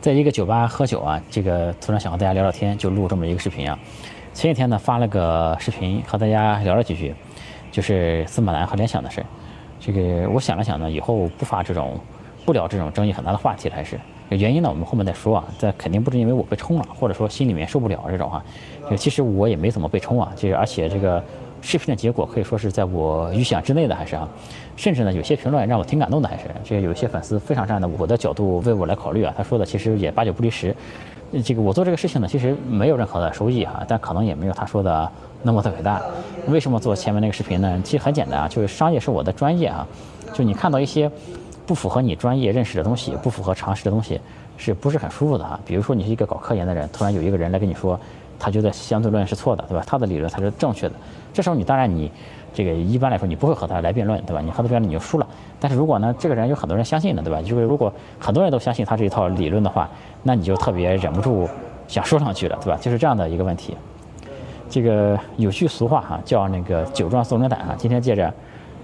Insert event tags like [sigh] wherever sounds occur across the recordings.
在一个酒吧喝酒啊，这个突然想和大家聊聊天，就录这么一个视频啊。前几天呢发了个视频和大家聊了几句，就是司马南和联想的事。这个我想了想呢，以后不发这种不聊这种争议很大的话题了，还是原因呢？我们后面再说啊。这肯定不是因为我被冲了，或者说心里面受不了这种哈。其实我也没怎么被冲啊，就是而且这个。视频的结果可以说是在我预想之内的，还是啊，甚至呢，有些评论让我挺感动的，还是这个有一些粉丝非常站在我的角度为我来考虑啊，他说的其实也八九不离十。这个我做这个事情呢，其实没有任何的收益哈，但可能也没有他说的那么的伟大。为什么做前面那个视频呢？其实很简单啊，就是商业是我的专业啊，就你看到一些不符合你专业认识的东西，不符合常识的东西，是不是很舒服的哈？比如说你是一个搞科研的人，突然有一个人来跟你说。他觉得相对论是错的，对吧？他的理论才是正确的。这时候你当然你这个一般来说你不会和他来辩论，对吧？你和他辩论你就输了。但是如果呢，这个人有很多人相信的，对吧？就是如果很多人都相信他这一套理论的话，那你就特别忍不住想说上去了，对吧？就是这样的一个问题。这个有句俗话哈，叫那个酒壮怂人胆哈。今天借着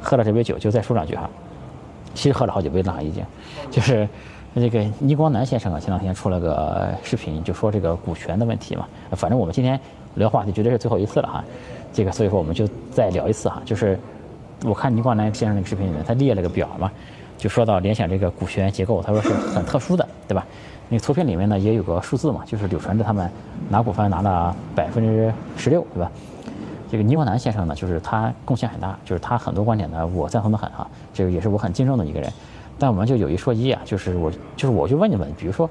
喝了这杯酒，就再说两句哈。其实喝了好几杯了已经，就是。这个倪光南先生啊，前两天出了个视频，就说这个股权的问题嘛。反正我们今天聊话题绝对是最后一次了哈。这个所以说我们就再聊一次哈。就是我看倪光南先生那个视频里面，他列了个表嘛，就说到联想这个股权结构，他说是很特殊的，对吧？那个图片里面呢也有个数字嘛，就是柳传志他们拿股份拿了百分之十六，对吧？这个倪光南先生呢，就是他贡献很大，就是他很多观点呢我赞同的很哈。这个也是我很敬重的一个人。但我们就有一说一啊，就是我就是我就问你们，比如说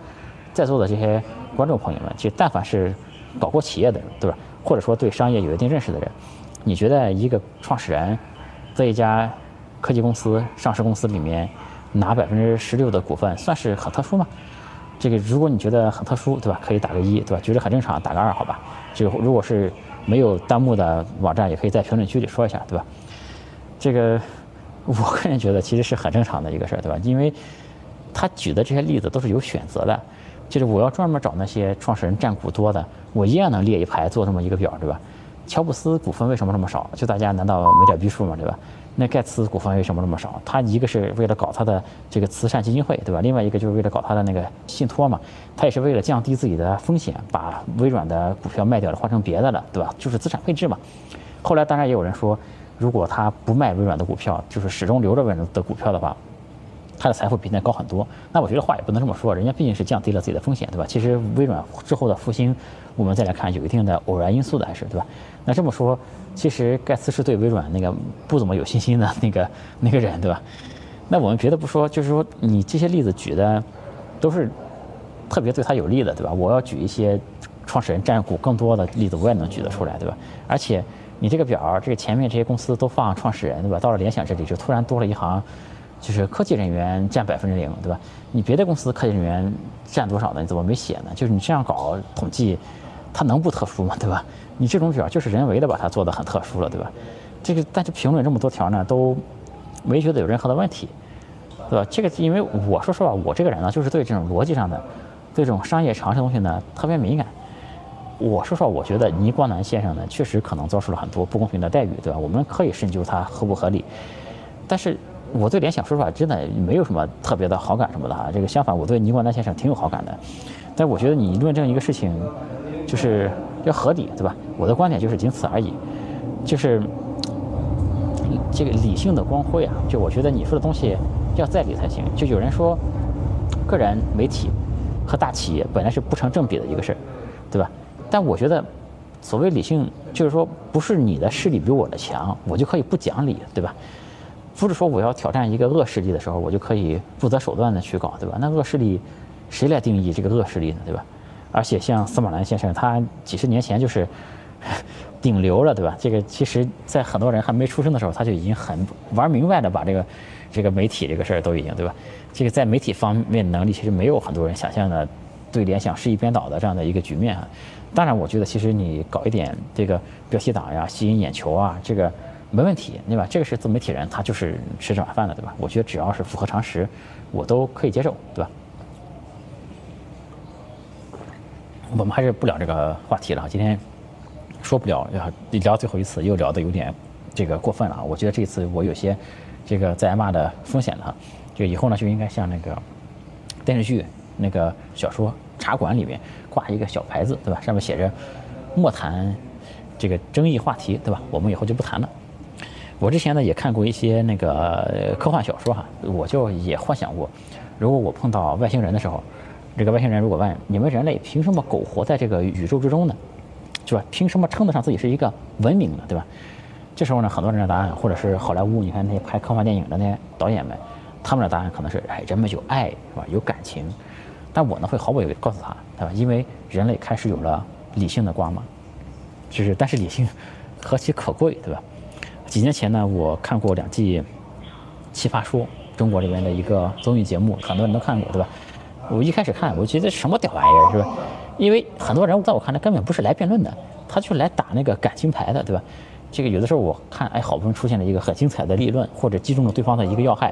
在座的这些观众朋友们，其实但凡是搞过企业的人，对吧？或者说对商业有一定认识的人，你觉得一个创始人在一家科技公司上市公司里面拿百分之十六的股份，算是很特殊吗？这个如果你觉得很特殊，对吧？可以打个一，对吧？觉得很正常，打个二，好吧？这个如果是没有弹幕的网站，也可以在评论区里说一下，对吧？这个。[laughs] 我个人觉得其实是很正常的一个事儿，对吧？因为他举的这些例子都是有选择的，就是我要专门找那些创始人占股多的，我一样能列一排做这么一个表，对吧？乔布斯股份为什么这么少？就大家难道没点逼数吗？对吧？那盖茨股份为什么这么少？他一个是为了搞他的这个慈善基金会，对吧？另外一个就是为了搞他的那个信托嘛，他也是为了降低自己的风险，把微软的股票卖掉了，换成别的了，对吧？就是资产配置嘛。后来当然也有人说。如果他不卖微软的股票，就是始终留着微软的股票的话，他的财富比现在高很多。那我觉得话也不能这么说，人家毕竟是降低了自己的风险，对吧？其实微软之后的复兴，我们再来看有一定的偶然因素的，还是对吧？那这么说，其实盖茨是对微软那个不怎么有信心的那个那个人，对吧？那我们别的不说，就是说你这些例子举的都是特别对他有利的，对吧？我要举一些创始人占股更多的例子，我也能举得出来，对吧？而且。你这个表，这个前面这些公司都放创始人，对吧？到了联想这里，就突然多了一行，就是科技人员占百分之零，对吧？你别的公司科技人员占多少呢？你怎么没写呢？就是你这样搞统计，它能不特殊吗？对吧？你这种表就是人为的把它做得很特殊了，对吧？这个但是评论这么多条呢，都没觉得有任何的问题，对吧？这个因为我说实话，我这个人呢，就是对这种逻辑上的，对这种商业常识东西呢，特别敏感。我说说，我觉得倪光南先生呢，确实可能遭受了很多不公平的待遇，对吧？我们可以深究他合不合理。但是我对联想说实话真的没有什么特别的好感什么的哈。这个相反，我对倪光南先生挺有好感的。但我觉得你论证一个事情，就是要合理，对吧？我的观点就是仅此而已。就是这个理性的光辉啊，就我觉得你说的东西要在理才行。就有人说，个人媒体和大企业本来是不成正比的一个事儿，对吧？但我觉得，所谓理性，就是说，不是你的势力比我的强，我就可以不讲理，对吧？不是说我要挑战一个恶势力的时候，我就可以不择手段的去搞，对吧？那恶势力，谁来定义这个恶势力呢，对吧？而且像司马南先生，他几十年前就是 [laughs] 顶流了，对吧？这个其实，在很多人还没出生的时候，他就已经很玩明白的把这个这个媒体这个事儿都已经，对吧？这个在媒体方面能力，其实没有很多人想象的对联想是一边倒的这样的一个局面啊。当然，我觉得其实你搞一点这个标题党呀，吸引眼球啊，这个没问题，对吧？这个是自媒体人，他就是吃这碗饭的，对吧？我觉得只要是符合常识，我都可以接受，对吧？我们还是不聊这个话题了，今天说不了，要聊最后一次，又聊的有点这个过分了。我觉得这次我有些这个在挨骂的风险了，就以后呢就应该像那个电视剧那个小说《茶馆》里面挂一个小牌子，对吧？上面写着“莫谈这个争议话题”，对吧？我们以后就不谈了。我之前呢也看过一些那个科幻小说哈，我就也幻想过，如果我碰到外星人的时候，这个外星人如果问你们人类凭什么苟活在这个宇宙之中呢？是吧？凭什么称得上自己是一个文明呢？对吧？这时候呢，很多人的答案，或者是好莱坞，你看那些拍科幻电影的那些导演们，他们的答案可能是：哎，人们有爱，是吧？有感情。但我呢，会毫不犹豫告诉他，对吧？因为人类开始有了理性的光芒，就是，但是理性何其可贵，对吧？几年前呢，我看过两季《奇葩说》，中国这边的一个综艺节目，很多人都看过，对吧？我一开始看，我觉得什么屌玩意儿，是吧？因为很多人在我看来根本不是来辩论的，他就来打那个感情牌的，对吧？这个有的时候我看，哎，好不容易出现了一个很精彩的立论，或者击中了对方的一个要害，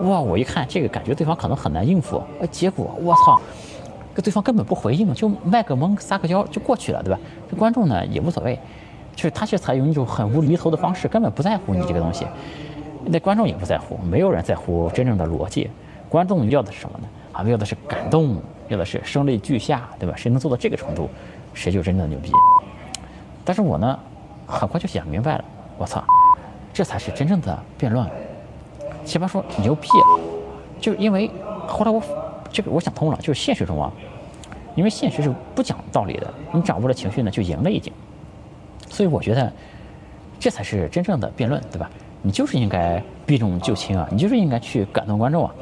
哇！我一看这个，感觉对方可能很难应付，结果我操，这对方根本不回应，就卖个萌撒个娇就过去了，对吧？这观众呢也无所谓。就是他却采用一种很无厘头的方式，根本不在乎你这个东西，那观众也不在乎，没有人在乎真正的逻辑，观众要的是什么呢？啊，要的是感动，要的是声泪俱下，对吧？谁能做到这个程度，谁就真正的牛逼。但是我呢，很快就想明白了，我操，这才是真正的辩论。奇葩说牛逼，就因为后来我这个我想通了，就是现实中啊，因为现实是不讲道理的，你掌握了情绪呢，就赢了已经。所以我觉得，这才是真正的辩论，对吧？你就是应该避重就轻啊，你就是应该去感动观众啊。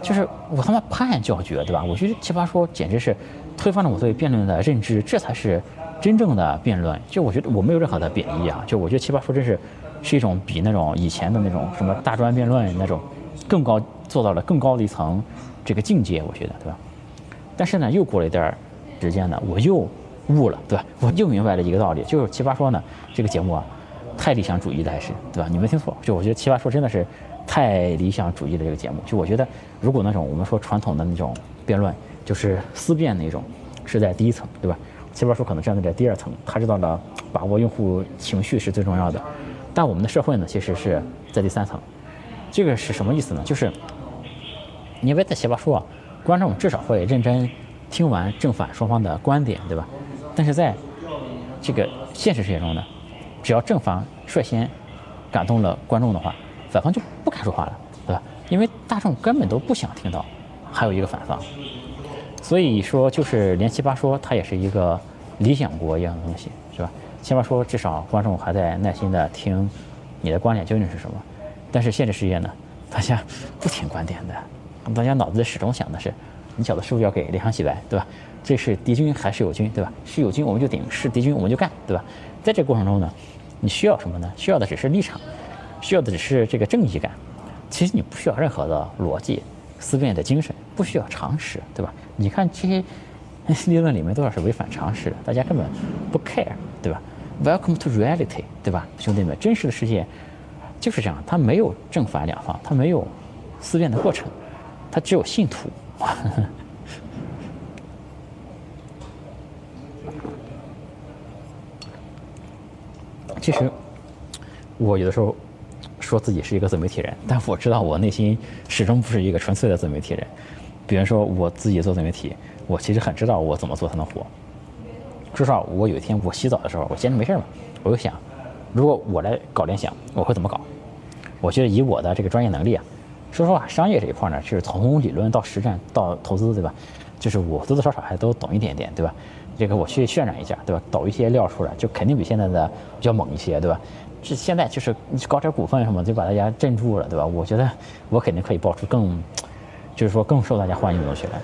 就是我他妈拍案叫绝，对吧？我觉得奇葩说简直是推翻了我对辩论的认知，这才是真正的辩论。就我觉得我没有任何的贬义啊，就我觉得奇葩说真是是一种比那种以前的那种什么大专辩论那种更高做到了更高的一层这个境界，我觉得，对吧？但是呢，又过了一段时间呢，我又。悟了，对吧？我又明白了一个道理，就是《奇葩说》呢，这个节目啊，太理想主义了，还是对吧？你没听错，就我觉得《奇葩说》真的是太理想主义的这个节目。就我觉得，如果那种我们说传统的那种辩论，就是思辨那种，是在第一层，对吧？《奇葩说》可能站在这第二层，他知道了把握用户情绪是最重要的。但我们的社会呢，其实是在第三层。这个是什么意思呢？就是因为在《奇葩说》啊，观众至少会认真听完正反双方的观点，对吧？但是在这个现实世界中呢，只要正方率先感动了观众的话，反方就不敢说话了，对吧？因为大众根本都不想听到还有一个反方，所以说就是连奇葩说它也是一个理想国一样的东西，是吧？起码说至少观众还在耐心的听你的观点究竟是什么，但是现实世界呢，大家不听观点的，[laughs] 大家脑子始终想的是，你小子是不是要给联想洗白，对吧？这是敌军还是友军，对吧？是友军我们就顶，是敌军我们就干，对吧？在这个过程中呢，你需要什么呢？需要的只是立场，需要的只是这个正义感。其实你不需要任何的逻辑、思辨的精神，不需要常识，对吧？你看这些 [laughs] 理论里面多少是违反常识的，大家根本不 care，对吧？Welcome to reality，对吧，兄弟们？真实的世界就是这样，它没有正反两方，它没有思辨的过程，它只有信徒。[laughs] 其实，我有的时候说自己是一个自媒体人，但我知道我内心始终不是一个纯粹的自媒体人。比如说我自己做自媒体，我其实很知道我怎么做才能火。说实话，我有一天我洗澡的时候，我闲着没事嘛，我就想，如果我来搞联想，我会怎么搞？我觉得以我的这个专业能力啊，说实话，商业这一块呢，就是从理论到实战到投资，对吧？就是我多多少少还都懂一点点，对吧？这个我去渲染一下，对吧？抖一些料出来，就肯定比现在的比较猛一些，对吧？这现在就是搞点股份什么，就把大家镇住了，对吧？我觉得我肯定可以爆出更，就是说更受大家欢迎的东西来。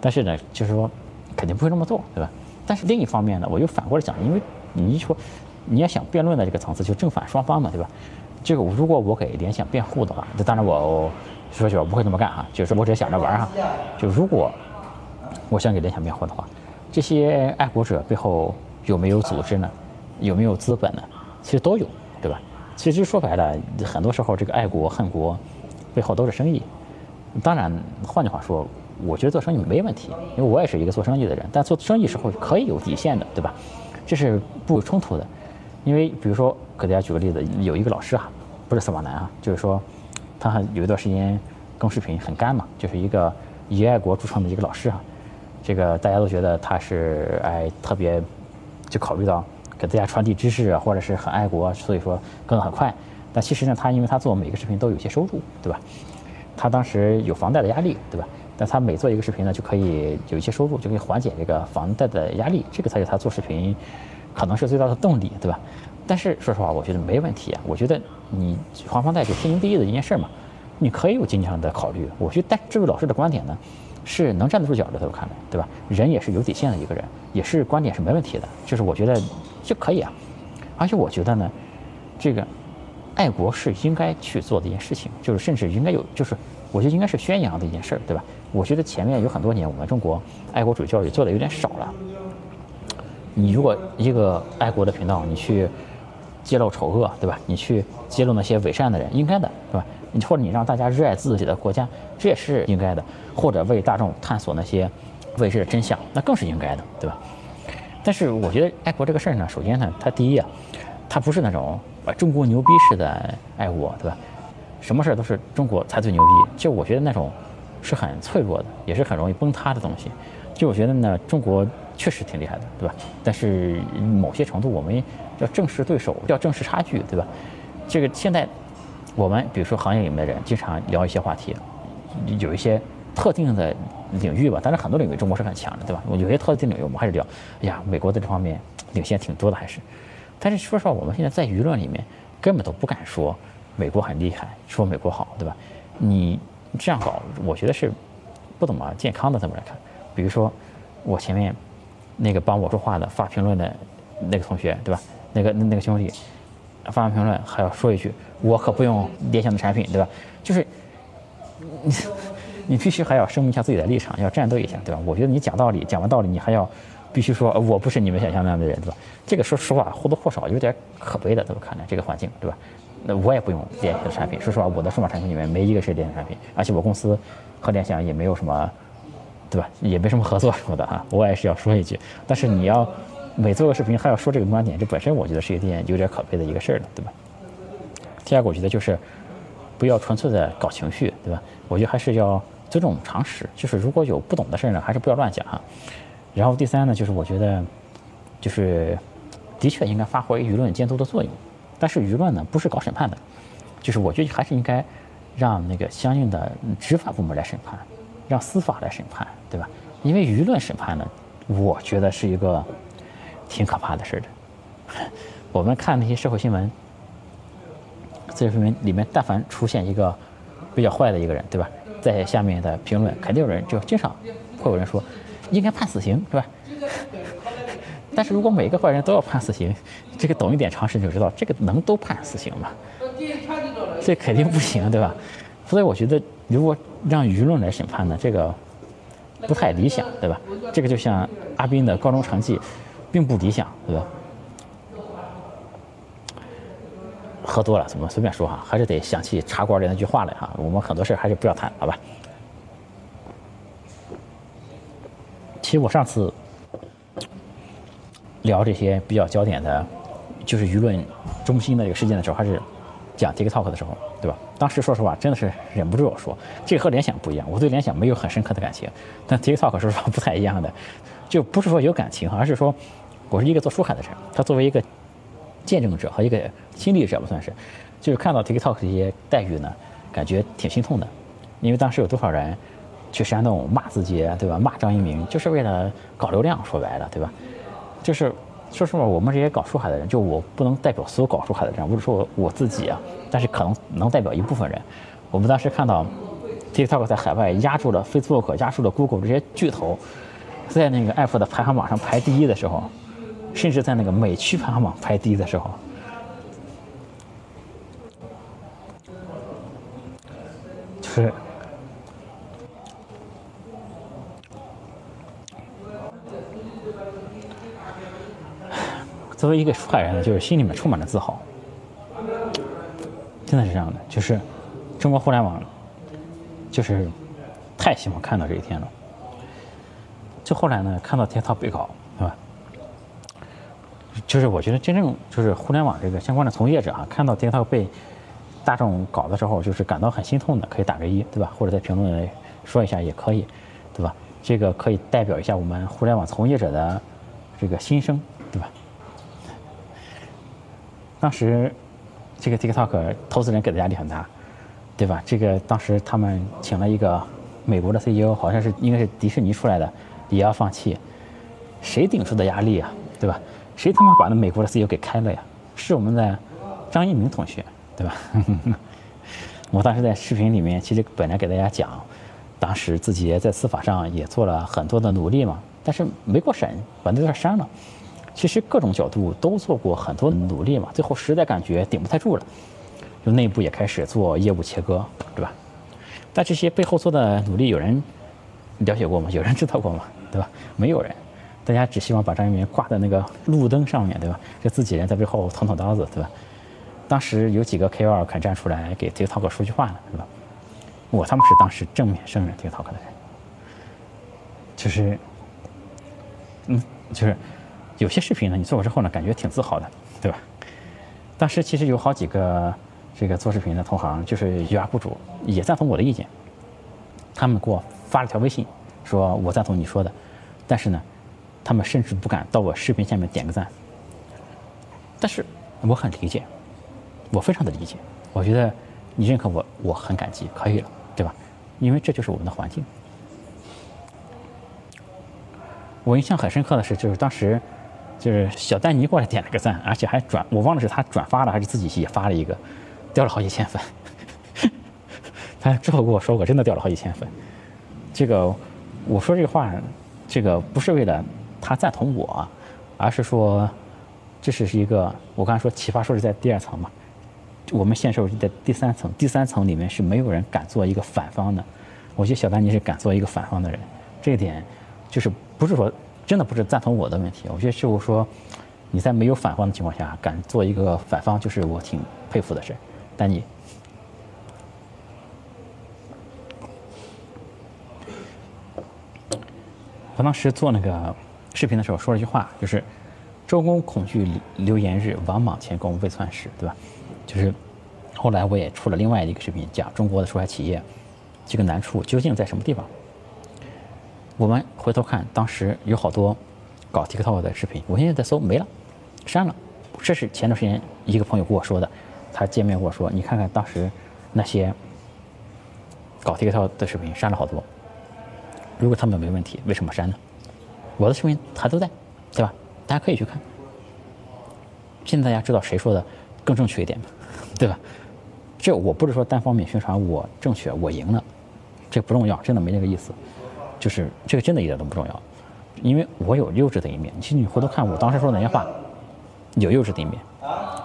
但是呢，就是说肯定不会这么做，对吧？但是另一方面呢，我又反过来讲，因为你一说你要想辩论的这个层次，就正反双方嘛，对吧？这个如果我给联想辩护的话，这当然我说句我不会这么干哈，就是我只是想着玩哈。就如果我想给联想辩护的话，这些爱国者背后有没有组织呢？有没有资本呢？其实都有，对吧？其实说白了，很多时候这个爱国恨国背后都是生意。当然，换句话说，我觉得做生意没问题，因为我也是一个做生意的人。但做生意时候可以有底线的，对吧？这是不冲突的。因为比如说，给大家举个例子，有一个老师啊，不是司马南啊，就是说他有一段时间更视频很干嘛，就是一个。以爱国著称的一个老师啊，这个大家都觉得他是哎特别就考虑到给大家传递知识啊，或者是很爱国，所以说更得很快。但其实呢，他因为他做每个视频都有些收入，对吧？他当时有房贷的压力，对吧？但他每做一个视频呢，就可以有一些收入，就可以缓解这个房贷的压力，这个才是他做视频可能是最大的动力，对吧？但是说实话，我觉得没问题啊。我觉得你还房贷是天经地义的一件事嘛，你可以有经济上的考虑。我觉得，但这位老师的观点呢，是能站得住脚的，在我看来，对吧？人也是有底线的一个人，也是观点是没问题的，就是我觉得就可以啊。而且我觉得呢，这个爱国是应该去做的一件事情，就是甚至应该有，就是我觉得应该是宣扬的一件事儿，对吧？我觉得前面有很多年，我们中国爱国主义教育做的有点少了。你如果一个爱国的频道，你去。揭露丑恶，对吧？你去揭露那些伪善的人，应该的，对吧？你或者你让大家热爱自己的国家，这也是应该的。或者为大众探索那些未知的真相，那更是应该的，对吧？但是我觉得爱国这个事儿呢，首先呢，它第一啊，它不是那种啊中国牛逼式的爱国，对吧？什么事儿都是中国才最牛逼，就我觉得那种是很脆弱的，也是很容易崩塌的东西。就我觉得呢，中国确实挺厉害的，对吧？但是某些程度我们。要正视对手，要正视差距，对吧？这个现在我们比如说行业里面的人经常聊一些话题，有一些特定的领域吧，当然很多领域中国是很强的，对吧？有些特定领域我们还是聊，哎呀，美国在这方面领先挺多的还是。但是说实话，我们现在在舆论里面根本都不敢说美国很厉害，说美国好，对吧？你这样搞，我觉得是不怎么健康的，这么来看。比如说我前面那个帮我说话的发评论的那个同学，对吧？那个那个兄弟发完评论还要说一句：“我可不用联想的产品，对吧？”就是你 [laughs] 你必须还要声明一下自己的立场，要战斗一下，对吧？我觉得你讲道理，讲完道理你还要必须说：“我不是你们想象那样的人，对吧？”这个说实话或多或少有点可悲的，在我看来，这个环境，对吧？那我也不用联想的产品，说实话，我的数码产品里面没一个是联想产品，而且我公司和联想也没有什么，对吧？也没什么合作什么的哈，我也是要说一句，但是你要。每做个视频还要说这个观点，这本身我觉得是一件有点可悲的一个事儿了，对吧？第二个，我觉得就是不要纯粹的搞情绪，对吧？我觉得还是要尊重常识，就是如果有不懂的事呢，还是不要乱讲哈。然后第三呢，就是我觉得就是的确应该发挥舆论监督的作用，但是舆论呢不是搞审判的，就是我觉得还是应该让那个相应的执法部门来审判，让司法来审判，对吧？因为舆论审判呢，我觉得是一个。挺可怕的事儿的。[laughs] 我们看那些社会新闻，这些新闻里面，但凡出现一个比较坏的一个人，对吧？在下面的评论，肯定有人就经常会有人说，应该判死刑，是吧？但是如果每个坏人都要判死刑，这个懂一点常识就知道，这个能都判死刑吗？这肯定不行，对吧？所以我觉得，如果让舆论来审判呢，这个不太理想，对吧？这个就像阿斌的高中成绩。并不理想，对吧？喝多了怎么随便说哈？还是得想起茶馆里那句话来哈。我们很多事还是不要谈，好吧？其实我上次聊这些比较焦点的，就是舆论中心的这个事件的时候，还是讲 TikTok 的时候，对吧？当时说实话，真的是忍不住要说，这和联想不一样。我对联想没有很深刻的感情，但 TikTok 说实话不太一样的，就不是说有感情，而是说。我是一个做书海的人，他作为一个见证者和一个亲历者吧，算是，就是看到 TikTok 这些待遇呢，感觉挺心痛的，因为当时有多少人去煽动骂自己，对吧？骂张一鸣，就是为了搞流量，说白了，对吧？就是说实话，我们这些搞书海的人，就我不能代表所有搞书海的人，不是说我自己啊，但是可能能代表一部分人。我们当时看到 TikTok 在海外压住了 Facebook、压住了 Google 这些巨头，在那个 App 的排行榜上排第一的时候。甚至在那个美区排行榜排第一的时候，就是作为一个出海人呢，就是心里面充满了自豪。真的是这样的，就是中国互联网，就是太希望看到这一天了。就后来呢，看到天涛被搞，对吧。就是我觉得真正就是互联网这个相关的从业者啊，看到 TikTok 被大众搞的时候，就是感到很心痛的，可以打个一，对吧？或者在评论说一下也可以，对吧？这个可以代表一下我们互联网从业者的这个心声，对吧？当时这个 TikTok 投资人给的压力很大，对吧？这个当时他们请了一个美国的 CEO，好像是应该是迪士尼出来的，也要放弃，谁顶住的压力啊？对吧？谁他妈把那美国的 CEO 给开了呀？是我们的张一鸣同学，对吧？[laughs] 我当时在视频里面，其实本来给大家讲，当时自己在司法上也做了很多的努力嘛，但是没过审，把那段删了。其实各种角度都做过很多努力嘛，最后实在感觉顶不太住了，就内部也开始做业务切割，对吧？但这些背后做的努力，有人了解过吗？有人知道过吗？对吧？没有人。大家只希望把张一鸣挂在那个路灯上面对吧？这自己人在背后捅捅刀子，对吧？当时有几个 KOL 肯站出来给 TikTok 说句话了，是吧？我他们是当时正面声援 TikTok 的人，就是，嗯，就是有些视频呢，你做过之后呢，感觉挺自豪的，对吧？当时其实有好几个这个做视频的同行，就是 UP 主也赞同我的意见，他们给我发了条微信，说我赞同你说的，但是呢。他们甚至不敢到我视频下面点个赞，但是我很理解，我非常的理解。我觉得你认可我，我很感激，可以了，对吧？因为这就是我们的环境。我印象很深刻的是，就是当时就是小丹尼过来点了个赞，而且还转，我忘了是他转发了还是自己也发了一个，掉了好几千粉。[laughs] 他之后跟我说过，真的掉了好几千粉。这个我说这个话，这个不是为了。他赞同我，而是说，这是一个我刚才说启发说是在第二层嘛，我们现实是在第三层，第三层里面是没有人敢做一个反方的。我觉得小丹尼是敢做一个反方的人，这一点就是不是说真的不是赞同我的问题，我觉得就是说你在没有反方的情况下敢做一个反方，就是我挺佩服的事。但你，我当时做那个。视频的时候说了一句话，就是“周公恐惧流言日，王莽前功未篡时”，对吧？就是后来我也出了另外一个视频，讲中国的出海企业这个难处究竟在什么地方。我们回头看，当时有好多搞 TikTok 的视频，我现在在搜没了，删了。这是前段时间一个朋友跟我说的，他见面跟我说：“你看看当时那些搞 TikTok 的视频，删了好多。如果他们没问题，为什么删呢？”我的视频还都在，对吧？大家可以去看。现在大家知道谁说的更正确一点吗？对吧？这我不是说单方面宣传我正确，我赢了，这不重要，真的没那个意思。就是这个真的一点都不重要，因为我有幼稚的一面。其实你回头看我当时说那些话，有幼稚的一面，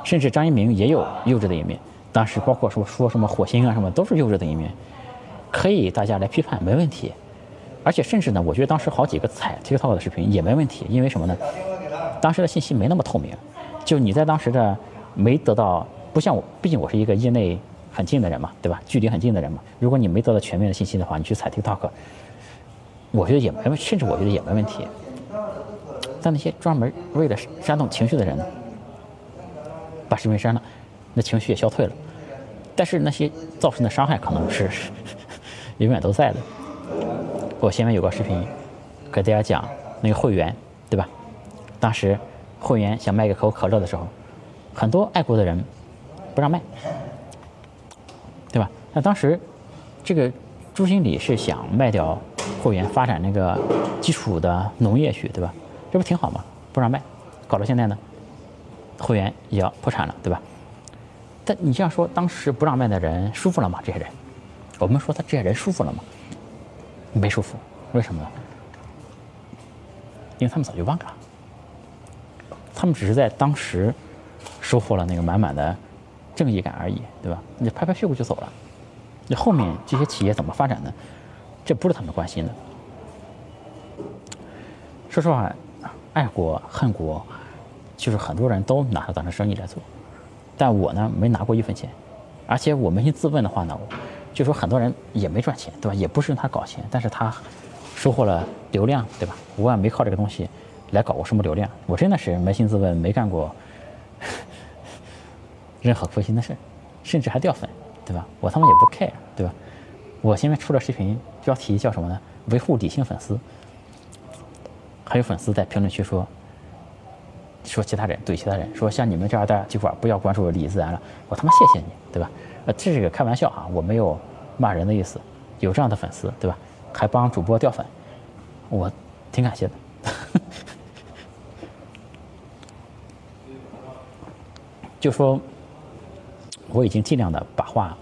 甚至张一鸣也有幼稚的一面。当时包括说说什么火星啊什么，都是幼稚的一面，可以大家来批判，没问题。而且甚至呢，我觉得当时好几个踩 TikTok 的视频也没问题，因为什么呢？当时的信息没那么透明，就你在当时的没得到，不像我，毕竟我是一个业内很近的人嘛，对吧？距离很近的人嘛。如果你没得到全面的信息的话，你去踩 TikTok，我觉得也没问，甚至我觉得也没问题。但那些专门为了煽动情绪的人，把视频删了，那情绪也消退了，但是那些造成的伤害可能是 [laughs] 永远都在的。我前面有个视频，给大家讲那个会员，对吧？当时会员想卖个可口可乐的时候，很多爱国的人不让卖，对吧？那当时这个朱经理是想卖掉会员，发展那个基础的农业去，对吧？这不挺好吗？不让卖，搞到现在呢，会员也要破产了，对吧？但你这样说，当时不让卖的人舒服了吗？这些人，我们说他这些人舒服了吗？没舒服，为什么呢？因为他们早就忘了，他们只是在当时收获了那个满满的正义感而已，对吧？你拍拍屁股就走了，你后面这些企业怎么发展呢，这不是他们关心的。说实话，爱国恨国，就是很多人都拿它当成生意来做，但我呢，没拿过一分钱，而且我扪心自问的话呢。就说很多人也没赚钱，对吧？也不是用它搞钱，但是他收获了流量，对吧？我也没靠这个东西来搞过什么流量。我真的是扪心自问，没干过 [laughs] 任何亏心的事，甚至还掉粉，对吧？我他妈也不 care，对吧？我现在出了视频，标题叫什么呢？维护理性粉丝。还有粉丝在评论区说，说其他人怼其他人，说像你们这样的几块不要关注李自然了。我他妈谢谢你，对吧？呃，这是个开玩笑哈，我没有骂人的意思。有这样的粉丝，对吧？还帮主播掉粉，我挺感谢的。[laughs] 就说我已经尽量的把话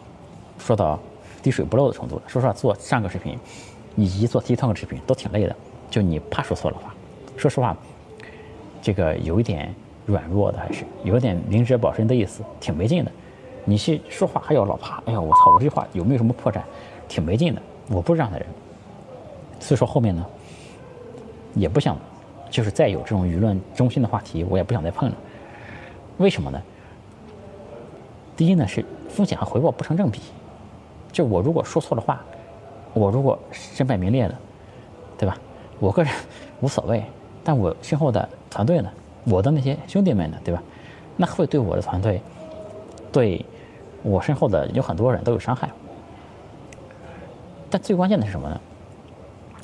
说到滴水不漏的程度了。说实话，做上个视频以及做 TikTok 视频都挺累的，就你怕说错了话。说实话，这个有一点软弱的，还是有点明哲保身的意思，挺没劲的。你去说话还要老怕，哎呀，我操，我这句话有没有什么破绽？挺没劲的。我不是这样的人，所以说后面呢，也不想，就是再有这种舆论中心的话题，我也不想再碰了。为什么呢？第一呢是风险和回报不成正比。就我如果说错了话，我如果身败名裂了，对吧？我个人无所谓。但我身后的团队呢？我的那些兄弟们呢？对吧？那会对我的团队，对我身后的有很多人都有伤害。但最关键的是什么呢？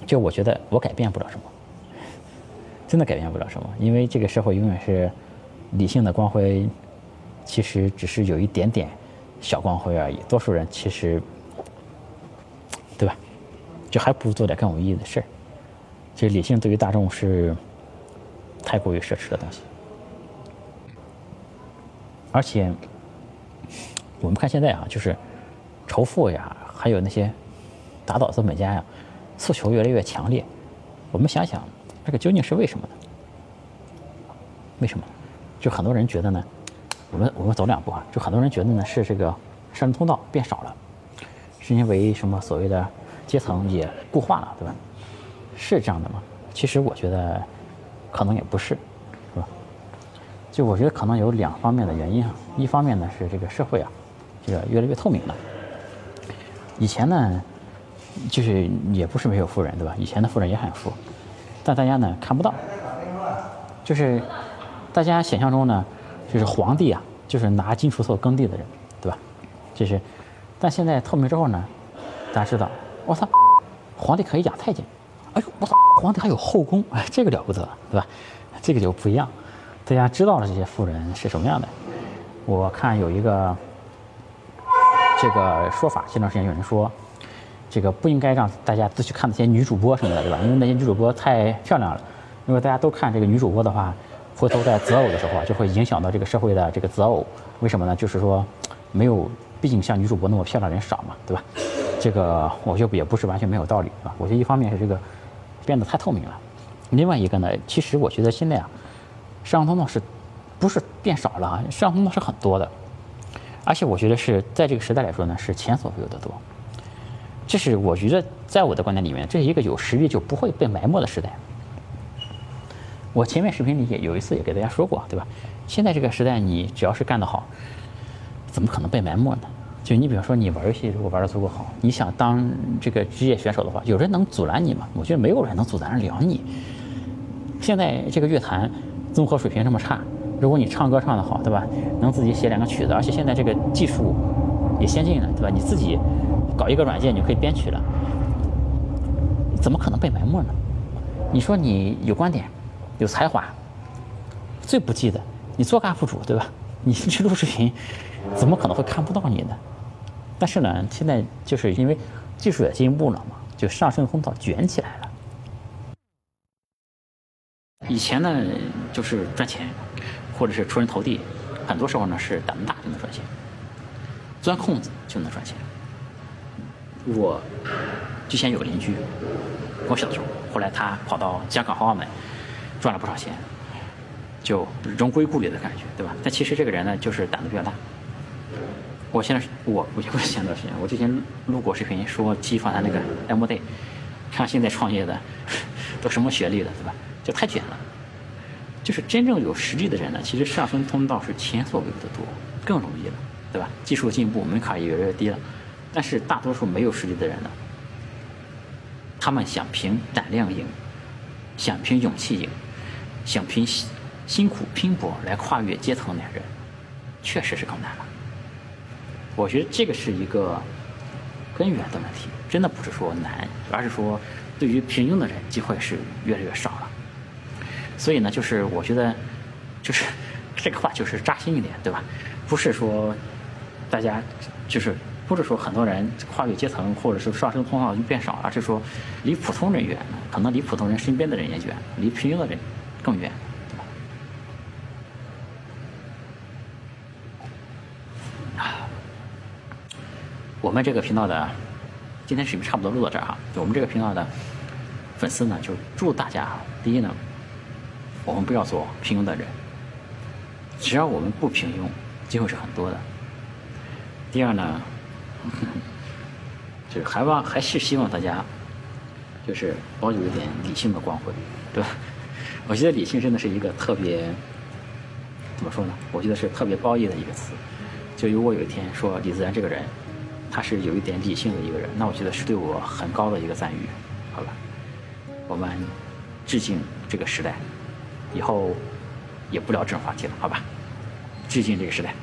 就我觉得我改变不了什么，真的改变不了什么，因为这个社会永远是理性的光辉，其实只是有一点点小光辉而已。多数人其实，就还不如做点更有意义的事儿。这理性对于大众是太过于奢侈的东西，而且我们看现在啊，就是仇富呀，还有那些打倒资本家呀，诉求越来越强烈。我们想想，这个究竟是为什么呢？为什么？就很多人觉得呢，我们我们走两步啊，就很多人觉得呢，是这个上升通道变少了，是因为什么所谓的阶层也固化了，对吧？是这样的吗？其实我觉得可能也不是，是吧？就我觉得可能有两方面的原因啊。一方面呢是这个社会啊，这个越来越透明了。以前呢，就是也不是没有富人，对吧？以前的富人也很富，但大家呢看不到。就是大家想象中呢，就是皇帝啊，就是拿金锄头耕地的人，对吧？就是，但现在透明之后呢，大家知道，我操，皇帝可以养太监。哎呦，我操！皇帝还有后宫，哎，这个了不得，对吧？这个就不一样。大家知道了这些富人是什么样的。我看有一个这个说法，前段时间有人说，这个不应该让大家都去看那些女主播什么的，对吧？因为那些女主播太漂亮了。如果大家都看这个女主播的话，回头在择偶的时候啊，就会影响到这个社会的这个择偶。为什么呢？就是说，没有，毕竟像女主播那么漂亮人少嘛，对吧？这个我觉得也不是完全没有道理，啊？我觉得一方面是这个。变得太透明了。另外一个呢，其实我觉得现在啊，摄像通道是，不是变少了啊？摄像通道是很多的，而且我觉得是在这个时代来说呢，是前所未有的多。这是我觉得在我的观点里面，这是一个有实力就不会被埋没的时代。我前面视频里也有一次也给大家说过，对吧？现在这个时代，你只要是干得好，怎么可能被埋没呢？就你比方说，你玩游戏如果玩的足够好，你想当这个职业选手的话，有人能阻拦你吗？我觉得没有人能阻拦得了你。现在这个乐坛综合水平这么差，如果你唱歌唱得好，对吧？能自己写两个曲子，而且现在这个技术也先进了，对吧？你自己搞一个软件你就可以编曲了，怎么可能被埋没呢？你说你有观点、有才华，最不济的你做个 UP 主，对吧？你去录视频，怎么可能会看不到你呢？但是呢，现在就是因为技术也进步了嘛，就上升通道卷起来了。以前呢，就是赚钱，或者是出人头地，很多时候呢是胆子大就能赚钱，钻空子就能赚钱。我之前有个邻居，我小的时候，后来他跑到香港和澳门，赚了不少钱，就荣归故里的感觉，对吧？但其实这个人呢，就是胆子比较大。我现在我我就不是前段时间，我之前录过视频说激发他那个 M day，看现在创业的都什么学历了，对吧？就太卷了。就是真正有实力的人呢，其实上升通道是前所未有的多，更容易了，对吧？技术进步，门槛也越来越低了。但是大多数没有实力的人呢，他们想凭胆量赢，想凭勇气赢，想凭辛苦拼搏来跨越阶层的人，确实是更难了。我觉得这个是一个根源的问题，真的不是说难，而是说对于平庸的人机会是越来越少了。所以呢，就是我觉得，就是 [laughs] 这个话就是扎心一点，对吧？不是说大家就是不是说很多人跨越阶层或者是上升通道就变少，而是说离普通人远，可能离普通人身边的人也远，离平庸的人更远，对吧？啊，我我们这个频道的今天视频差不多录到这儿哈，我们这个频道的粉丝呢，就祝大家第一呢。我们不要做平庸的人，只要我们不平庸，机会是很多的。第二呢，就是还望还是希望大家，就是保有一点理性的光辉，对吧？我觉得理性真的是一个特别，怎么说呢？我觉得是特别褒义的一个词。就如果有一天说李自然这个人，他是有一点理性的一个人，那我觉得是对我很高的一个赞誉，好吧？我们致敬这个时代。以后也不聊这种话题了，好吧？致敬这个时代。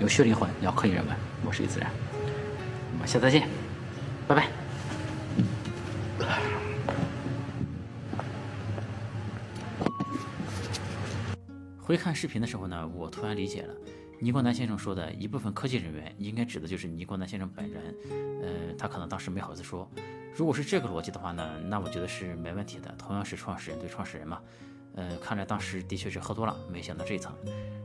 有血灵魂，要刻意人文。我是李自然，我们下次再见，拜拜。回看视频的时候呢，我突然理解了，倪光南先生说的一部分科技人员，应该指的就是倪光南先生本人。呃，他可能当时没好意思说。如果是这个逻辑的话呢，那我觉得是没问题的。同样是创始人对创始人嘛，呃，看来当时的确是喝多了，没想到这一层。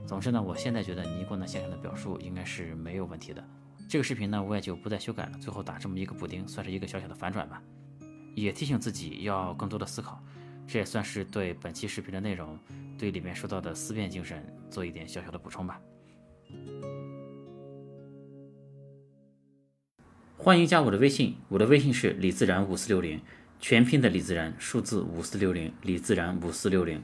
总之呢，我现在觉得倪光南先生的表述应该是没有问题的。这个视频呢，我也就不再修改了，最后打这么一个补丁，算是一个小小的反转吧，也提醒自己要更多的思考。这也算是对本期视频的内容，对里面说到的思辨精神做一点小小的补充吧。欢迎加我的微信，我的微信是李自然五四六零，全拼的李自然，数字五四六零，李自然五四六零。